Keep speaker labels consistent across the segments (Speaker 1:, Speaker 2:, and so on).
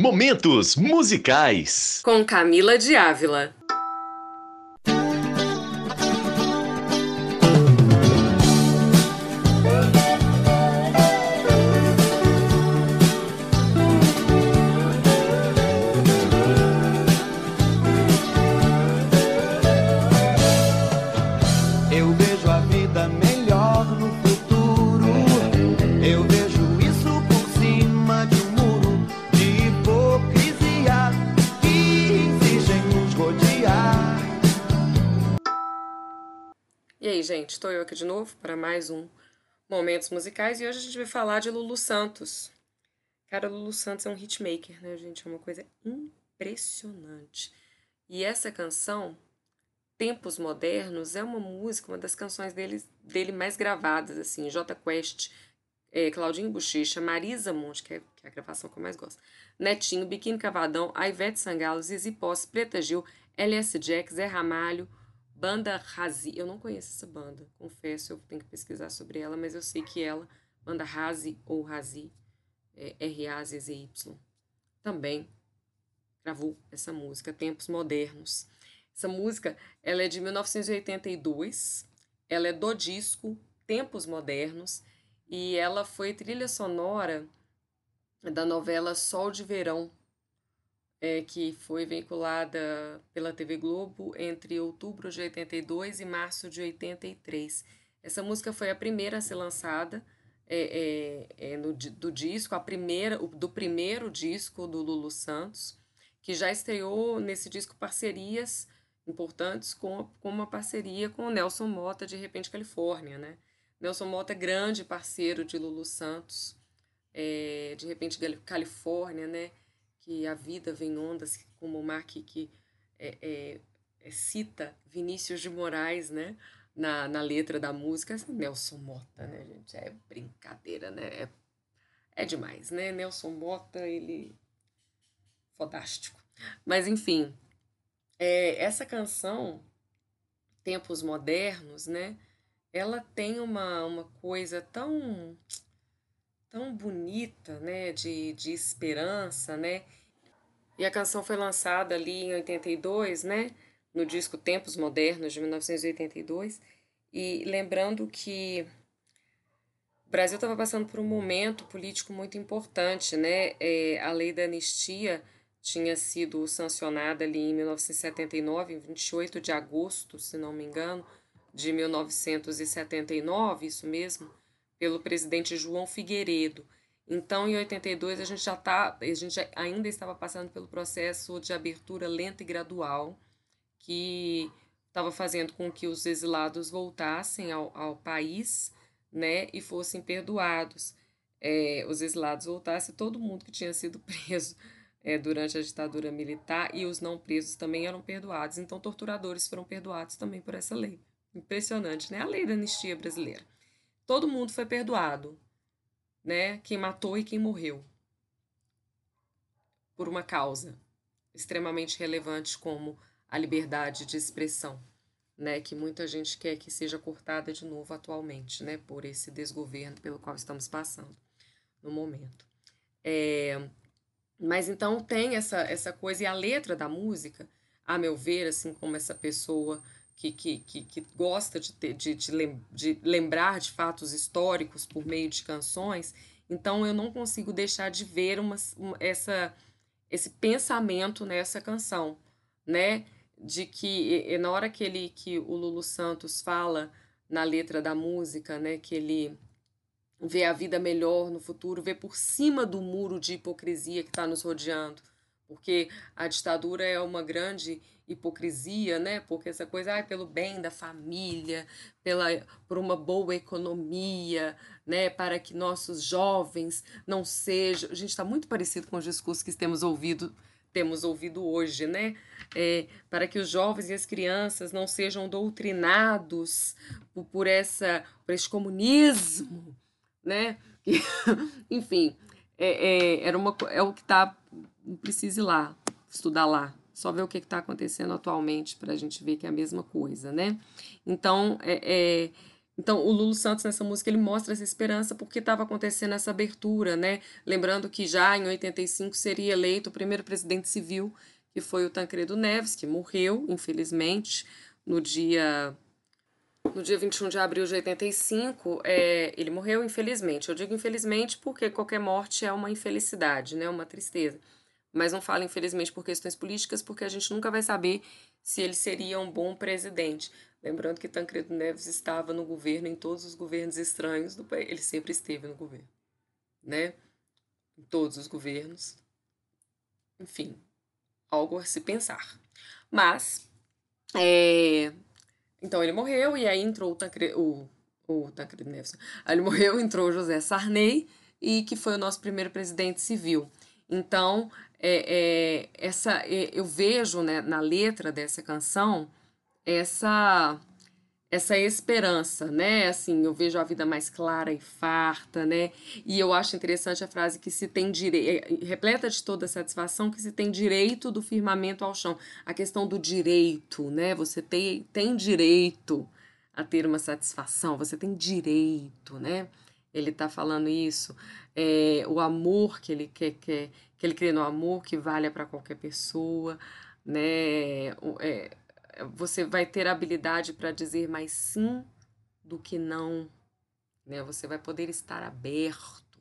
Speaker 1: Momentos musicais.
Speaker 2: Com Camila de Ávila. Gente, estou eu aqui de novo para mais um Momentos Musicais e hoje a gente vai falar de Lulu Santos. Cara, Lulu Santos é um hitmaker, né, gente? É uma coisa impressionante. E essa canção, Tempos Modernos, é uma música, uma das canções dele, dele mais gravadas, assim, J Quest, é, Claudinho Bochecha, Marisa Monte, que é, que é a gravação que eu mais gosto, Netinho, Biquíni Cavadão, Ivete Sangalo, Zizi Posse, Preta Gil, LS Jack, Zé Ramalho, Banda Razi, eu não conheço essa banda, confesso, eu tenho que pesquisar sobre ela, mas eu sei que ela, Banda Razi ou Razi, é, R-A-Z-Z-Y, também gravou essa música, Tempos Modernos. Essa música, ela é de 1982, ela é do disco Tempos Modernos e ela foi trilha sonora da novela Sol de Verão, é, que foi veiculada pela TV Globo entre outubro de 82 e março de 83. Essa música foi a primeira a ser lançada é, é, é, no, do disco, a primeira, do primeiro disco do Lulu Santos, que já estreou nesse disco parcerias importantes com, com uma parceria com o Nelson Mota de Repente Califórnia, né? Nelson Mota é grande parceiro de Lulu Santos, é, de Repente Califórnia, né? Que a vida vem ondas, como o mar que, que é, é, é, cita Vinícius de Moraes, né? Na, na letra da música, Nelson Mota, né, gente? É brincadeira, né? É, é demais, né? Nelson Mota, ele... Fodástico. Mas, enfim, é, essa canção, Tempos Modernos, né? Ela tem uma, uma coisa tão tão bonita, né? De, de esperança, né? E a canção foi lançada ali em 82, né? No disco Tempos Modernos, de 1982. E lembrando que o Brasil estava passando por um momento político muito importante, né? É, a lei da anistia tinha sido sancionada ali em 1979, em 28 de agosto, se não me engano, de 1979, isso mesmo, pelo presidente João Figueiredo. Então, em 82, a gente já tá, a gente ainda estava passando pelo processo de abertura lenta e gradual, que estava fazendo com que os exilados voltassem ao, ao país né, e fossem perdoados. É, os exilados voltassem, todo mundo que tinha sido preso é, durante a ditadura militar e os não presos também eram perdoados. Então, torturadores foram perdoados também por essa lei. Impressionante, né? A lei da anistia brasileira. Todo mundo foi perdoado, né? Quem matou e quem morreu. Por uma causa extremamente relevante como a liberdade de expressão, né? Que muita gente quer que seja cortada de novo atualmente, né? Por esse desgoverno pelo qual estamos passando no momento. É, mas então tem essa, essa coisa, e a letra da música, a meu ver, assim como essa pessoa que, que, que, que gosta de, ter, de, de, lem, de lembrar de fatos históricos por meio de canções, então eu não consigo deixar de ver uma, essa, esse pensamento nessa canção, né? De que na hora que, ele, que o Lulu Santos fala na letra da música, né? Que ele ver a vida melhor no futuro, ver por cima do muro de hipocrisia que está nos rodeando. Porque a ditadura é uma grande hipocrisia, né? Porque essa coisa, ah, pelo bem da família, pela, por uma boa economia, né? Para que nossos jovens não sejam. A gente está muito parecido com os discursos que temos ouvido temos ouvido hoje, né? É, para que os jovens e as crianças não sejam doutrinados por, por essa, por esse comunismo, né? Enfim, é, é, era uma, é o que tá. Precisa ir lá, estudar lá, só ver o que está acontecendo atualmente para a gente ver que é a mesma coisa, né? Então, é, é, então o Lulu Santos nessa música ele mostra essa esperança porque estava acontecendo essa abertura, né? Lembrando que já em 85 seria eleito o primeiro presidente civil, que foi o Tancredo Neves, que morreu, infelizmente, no dia no dia 21 de abril de 85, é, ele morreu infelizmente. Eu digo infelizmente porque qualquer morte é uma infelicidade, né? Uma tristeza. Mas não falo infelizmente por questões políticas, porque a gente nunca vai saber se ele seria um bom presidente. Lembrando que Tancredo Neves estava no governo, em todos os governos estranhos do país. Ele sempre esteve no governo, né? Em todos os governos. Enfim, algo a se pensar. Mas, é, então ele morreu e aí entrou o Tancredo, o, o Tancredo Neves. Aí ele morreu, entrou José Sarney e que foi o nosso primeiro presidente civil. Então, é, é, essa, é, eu vejo né, na letra dessa canção essa essa esperança, né? Assim, eu vejo a vida mais clara e farta, né? E eu acho interessante a frase que se tem direito, é, repleta de toda satisfação, que se tem direito do firmamento ao chão. A questão do direito, né? Você tem, tem direito a ter uma satisfação, você tem direito, né? Ele tá falando isso. É, o amor que ele quer, quer que ele crê no amor que valha para qualquer pessoa, né? É, você vai ter habilidade para dizer mais sim do que não, né? Você vai poder estar aberto,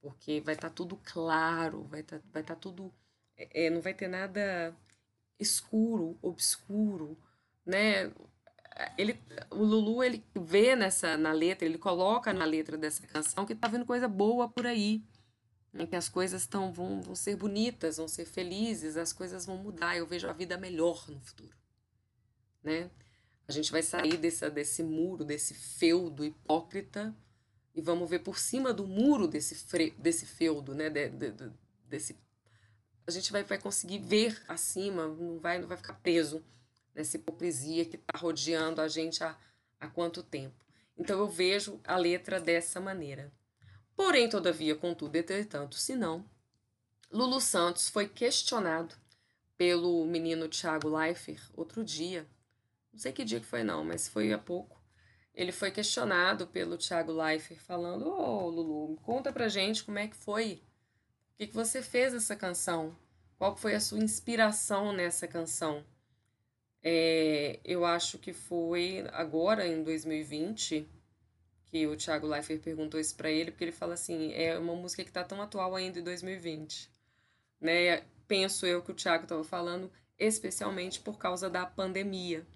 Speaker 2: porque vai estar tá tudo claro, vai estar tá, vai tá tudo, é, é, não vai ter nada escuro, obscuro, né? Ele, o Lulu ele vê nessa na letra, ele coloca na letra dessa canção que tá vendo coisa boa por aí, em que as coisas tão, vão, vão ser bonitas, vão ser felizes, as coisas vão mudar, eu vejo a vida melhor no futuro né? A gente vai sair desse, desse muro, desse feudo hipócrita e vamos ver por cima do muro desse, fre, desse feudo, né? De, de, de, desse, a gente vai, vai conseguir ver acima, não vai, não vai ficar preso nessa hipocrisia que está rodeando a gente há, há quanto tempo. Então eu vejo a letra dessa maneira. Porém, todavia, contudo, entretanto, se não, Lulu Santos foi questionado pelo menino Tiago Leifert outro dia não sei que dia que foi não, mas foi há pouco. Ele foi questionado pelo Thiago Leifert, falando: Ô oh, Lulu, conta pra gente como é que foi. Por que, que você fez essa canção? Qual foi a sua inspiração nessa canção? É, eu acho que foi agora, em 2020, que o Thiago Leifert perguntou isso para ele, porque ele fala assim: é uma música que tá tão atual ainda em 2020. Né? Penso eu que o Thiago estava falando, especialmente por causa da pandemia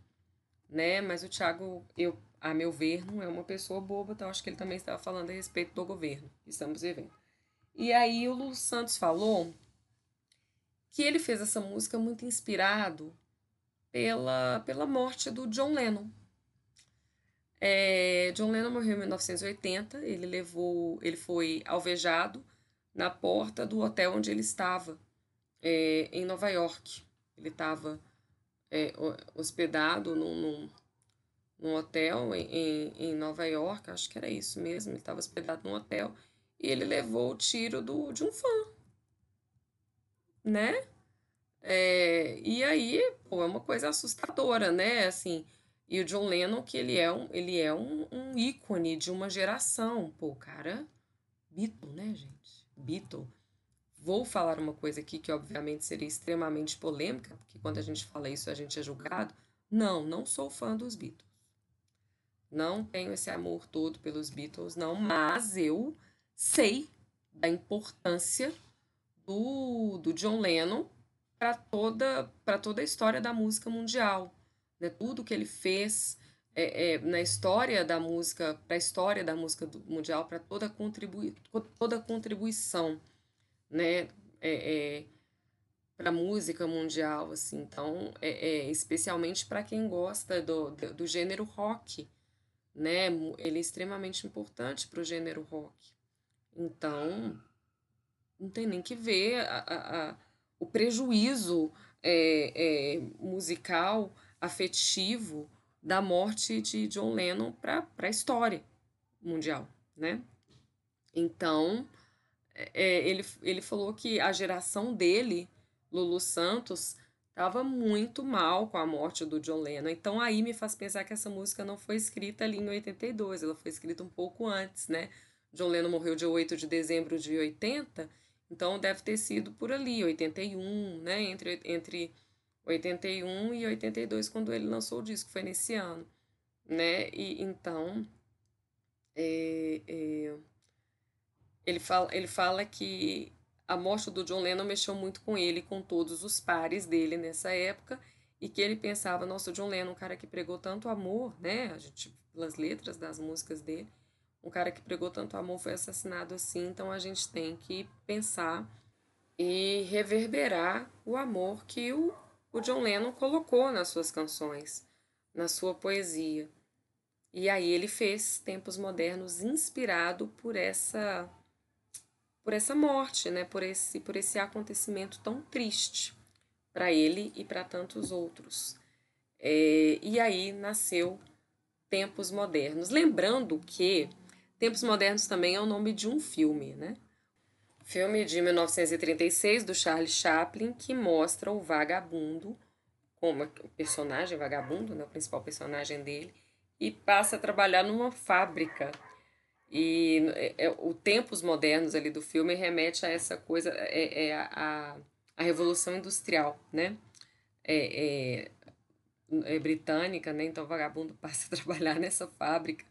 Speaker 2: né? Mas o Thiago, eu, a meu ver, não é uma pessoa boba, então acho que ele também estava falando a respeito do governo que estamos vivendo. E aí o Lu Santos falou que ele fez essa música muito inspirado pela, pela morte do John Lennon. É, John Lennon morreu em 1980, ele levou, ele foi alvejado na porta do hotel onde ele estava, é, em Nova York. Ele estava é, hospedado num, num, num hotel em, em Nova York, acho que era isso mesmo, ele estava hospedado num hotel e ele levou o tiro do, de um fã, né? É, e aí, pô, é uma coisa assustadora, né? Assim, e o John Lennon, que ele é um, ele é um, um ícone de uma geração. Pô, cara, Beatle, né, gente? Beatle. Vou falar uma coisa aqui que, obviamente, seria extremamente polêmica, porque quando a gente fala isso a gente é julgado. Não, não sou fã dos Beatles. Não tenho esse amor todo pelos Beatles, não, mas eu sei da importância do, do John Lennon para toda, toda a história da música mundial. Né? Tudo que ele fez é, é, na história da música, para a história da música mundial, para toda, contribui, toda contribuição né, é, é para música mundial, assim. Então, é, é especialmente para quem gosta do, do, do, gênero rock, né? Ele é extremamente importante para o gênero rock. Então, não tem nem que ver a, a, a, o prejuízo é, é, musical, afetivo da morte de John Lennon para a história mundial, né? Então, é, ele, ele falou que a geração dele, Lulu Santos, estava muito mal com a morte do John Lennon. Então aí me faz pensar que essa música não foi escrita ali em 82, ela foi escrita um pouco antes, né? John Lennon morreu dia 8 de dezembro de 80, então deve ter sido por ali, 81, né? Entre, entre 81 e 82, quando ele lançou o disco, foi nesse ano, né? E então. É, é, ele, fala, ele fala que a morte do John Lennon mexeu muito com ele, com todos os pares dele nessa época, e que ele pensava, nossa, o John Lennon, um cara que pregou tanto amor, né, a gente, pelas letras das músicas dele, um cara que pregou tanto amor foi assassinado assim, então a gente tem que pensar e reverberar o amor que o, o John Lennon colocou nas suas canções, na sua poesia. E aí ele fez Tempos Modernos inspirado por essa por essa morte, né? Por esse por esse acontecimento tão triste para ele e para tantos outros. É, e aí nasceu Tempos Modernos. Lembrando que Tempos Modernos também é o nome de um filme, né? Filme de 1936 do Charles Chaplin que mostra o vagabundo como o personagem vagabundo, né, o principal personagem dele, e passa a trabalhar numa fábrica e é, é, o tempos modernos ali do filme remete a essa coisa, é, é a, a revolução industrial, né? É, é, é britânica, né? Então o vagabundo passa a trabalhar nessa fábrica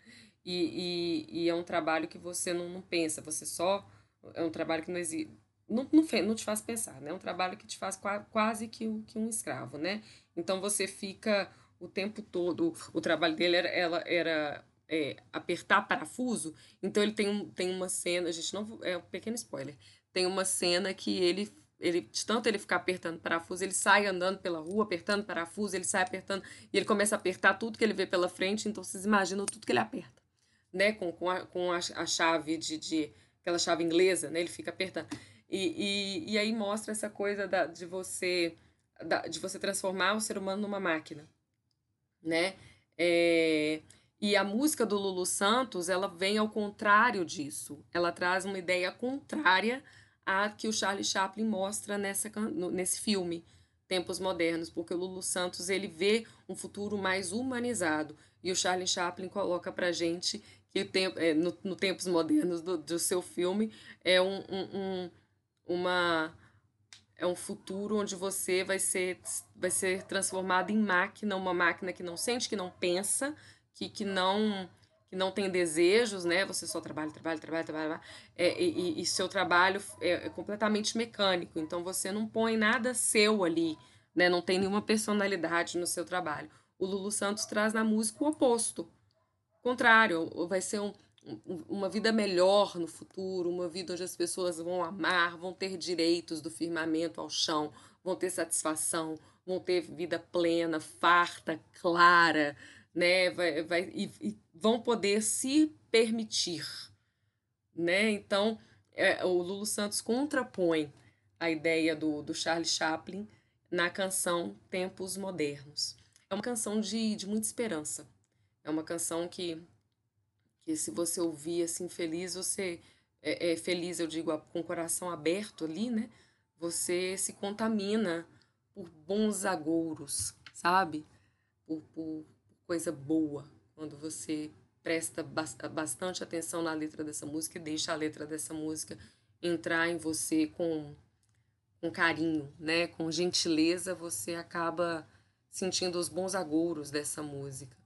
Speaker 2: e, e, e é um trabalho que você não, não pensa, você só. É um trabalho que não existe. Não, não, não te faz pensar, né? É um trabalho que te faz quase que, que um escravo, né? Então você fica o tempo todo. O trabalho dele era, ela, era é, apertar parafuso. Então ele tem, um, tem uma cena, gente, não é um pequeno spoiler. Tem uma cena que ele ele de tanto ele ficar apertando parafuso, ele sai andando pela rua, apertando parafuso, ele sai apertando e ele começa a apertar tudo que ele vê pela frente, então vocês imaginam tudo que ele aperta, né? Com, com, a, com a, a chave de, de aquela chave inglesa, né? Ele fica apertando. E, e, e aí mostra essa coisa da, de você da, de você transformar o ser humano numa máquina, né? É, e a música do Lulu Santos, ela vem ao contrário disso. Ela traz uma ideia contrária à que o Charlie Chaplin mostra nessa, nesse filme, Tempos Modernos, porque o Lulu Santos ele vê um futuro mais humanizado. E o Charlie Chaplin coloca pra gente que o tempo, é, no, no Tempos Modernos do, do seu filme é um, um, um, uma é um futuro onde você vai ser, vai ser transformado em máquina, uma máquina que não sente, que não pensa, que, que não que não tem desejos, né? Você só trabalha, trabalha, trabalha, trabalha, é, e, e, seu trabalho é, é, completamente mecânico. Então você não põe nada seu ali, né? Não tem nenhuma personalidade no seu trabalho. O Lulu Santos traz na música o oposto. Contrário, vai ser um, uma vida melhor no futuro, uma vida onde as pessoas vão amar, vão ter direitos do firmamento ao chão, vão ter satisfação, vão ter vida plena, farta, clara, né? Vai, vai, e, e vão poder se permitir. Né? Então, é, o Lulu Santos contrapõe a ideia do, do Charlie Chaplin na canção Tempos Modernos. É uma canção de, de muita esperança. É uma canção que, que se você ouvir assim feliz, você é, é feliz, eu digo, com o coração aberto ali, né? Você se contamina por bons agouros, sabe? Por, por, coisa boa quando você presta bastante atenção na letra dessa música e deixa a letra dessa música entrar em você com, com carinho, né? Com gentileza, você acaba sentindo os bons agouros dessa música.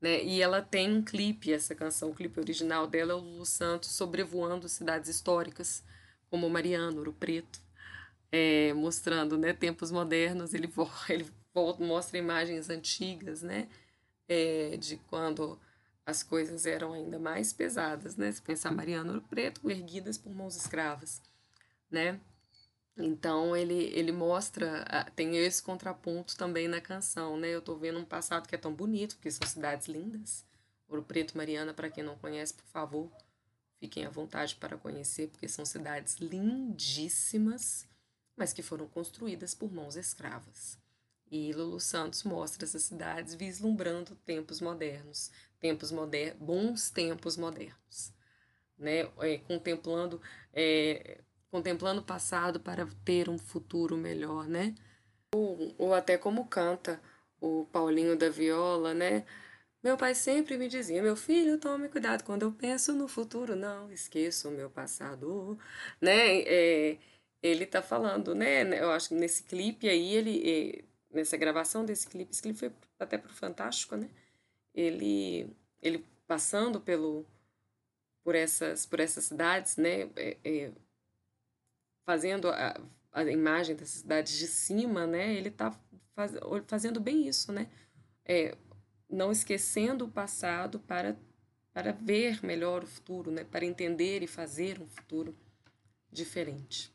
Speaker 2: Né? E ela tem um clipe, essa canção, o clipe original dela é o Lulu Santos sobrevoando cidades históricas, como Mariano, Ouro Preto, é, mostrando né, tempos modernos, ele, ele mostra imagens antigas, né? é, de quando as coisas eram ainda mais pesadas, né? Se pensar Mariano Ouro Preto, erguidas por mãos escravas, né? Então ele, ele mostra, tem esse contraponto também na canção, né? Eu tô vendo um passado que é tão bonito, porque são cidades lindas. Ouro Preto, Mariana, para quem não conhece, por favor, fiquem à vontade para conhecer, porque são cidades lindíssimas, mas que foram construídas por mãos escravas. E Lulu Santos mostra essas cidades vislumbrando tempos modernos, tempos moder bons tempos modernos, né? É, contemplando, é, contemplando o passado para ter um futuro melhor, né? Ou, ou até como canta o Paulinho da Viola, né? Meu pai sempre me dizia: meu filho, tome cuidado quando eu penso no futuro, não esqueça o meu passado, né? É, ele tá falando, né? Eu acho que nesse clipe aí ele é, nessa gravação desse clipe, esse clipe foi até pro Fantástico, né? Ele, ele passando pelo, por essas, por essas cidades, né? É, é, fazendo a, a imagem dessas cidades de cima, né? Ele tá faz, fazendo bem isso, né? É, não esquecendo o passado para, para ver melhor o futuro, né? Para entender e fazer um futuro diferente.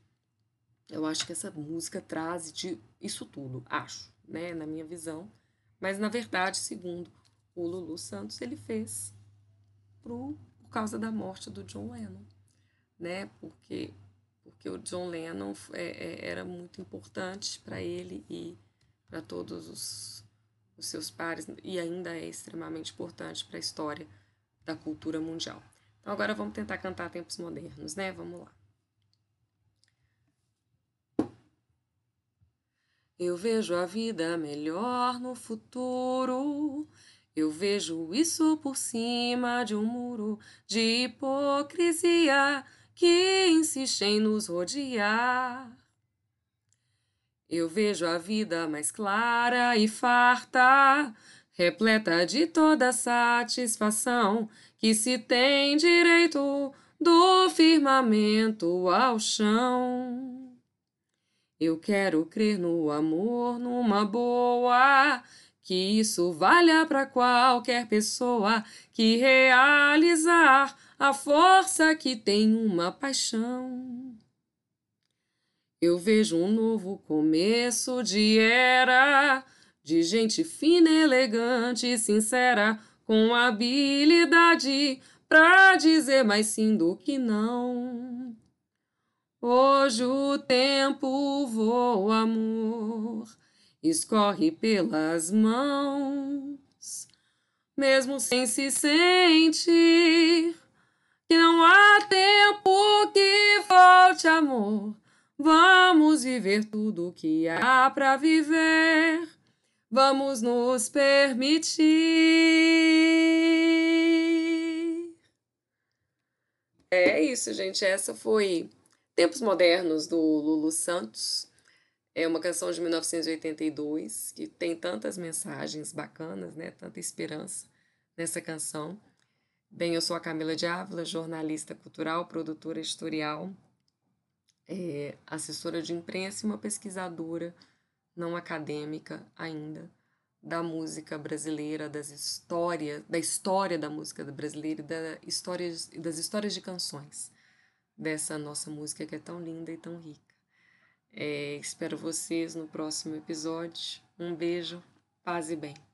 Speaker 2: Eu acho que essa música traz de isso tudo, acho, né, na minha visão. Mas na verdade, segundo o Lulu Santos, ele fez pro, por causa da morte do John Lennon, né? Porque porque o John Lennon é, é, era muito importante para ele e para todos os, os seus pares e ainda é extremamente importante para a história da cultura mundial. Então agora vamos tentar cantar tempos modernos, né? Vamos lá. Eu vejo a vida melhor no futuro. Eu vejo isso por cima de um muro de hipocrisia que insiste em nos rodear. Eu vejo a vida mais clara e farta, repleta de toda satisfação que se tem direito do firmamento ao chão. Eu quero crer no amor, numa boa, que isso valha para qualquer pessoa que realizar a força que tem uma paixão. Eu vejo um novo começo de era, de gente fina, elegante e sincera, com habilidade pra dizer mais sim do que não. Hoje o tempo voa, amor, escorre pelas mãos, mesmo sem se sentir que não há tempo que volte, amor. Vamos viver tudo o que há para viver. Vamos nos permitir. É isso, gente. Essa foi Tempos Modernos, do Lulu Santos. É uma canção de 1982 que tem tantas mensagens bacanas, né? Tanta esperança nessa canção. Bem, eu sou a Camila de Ávila, jornalista cultural, produtora editorial, é, assessora de imprensa e uma pesquisadora não acadêmica ainda da música brasileira, das histórias, da história da música brasileira e da histórias, das histórias de canções dessa nossa música que é tão linda e tão rica. É, espero vocês no próximo episódio. Um beijo, paz e bem.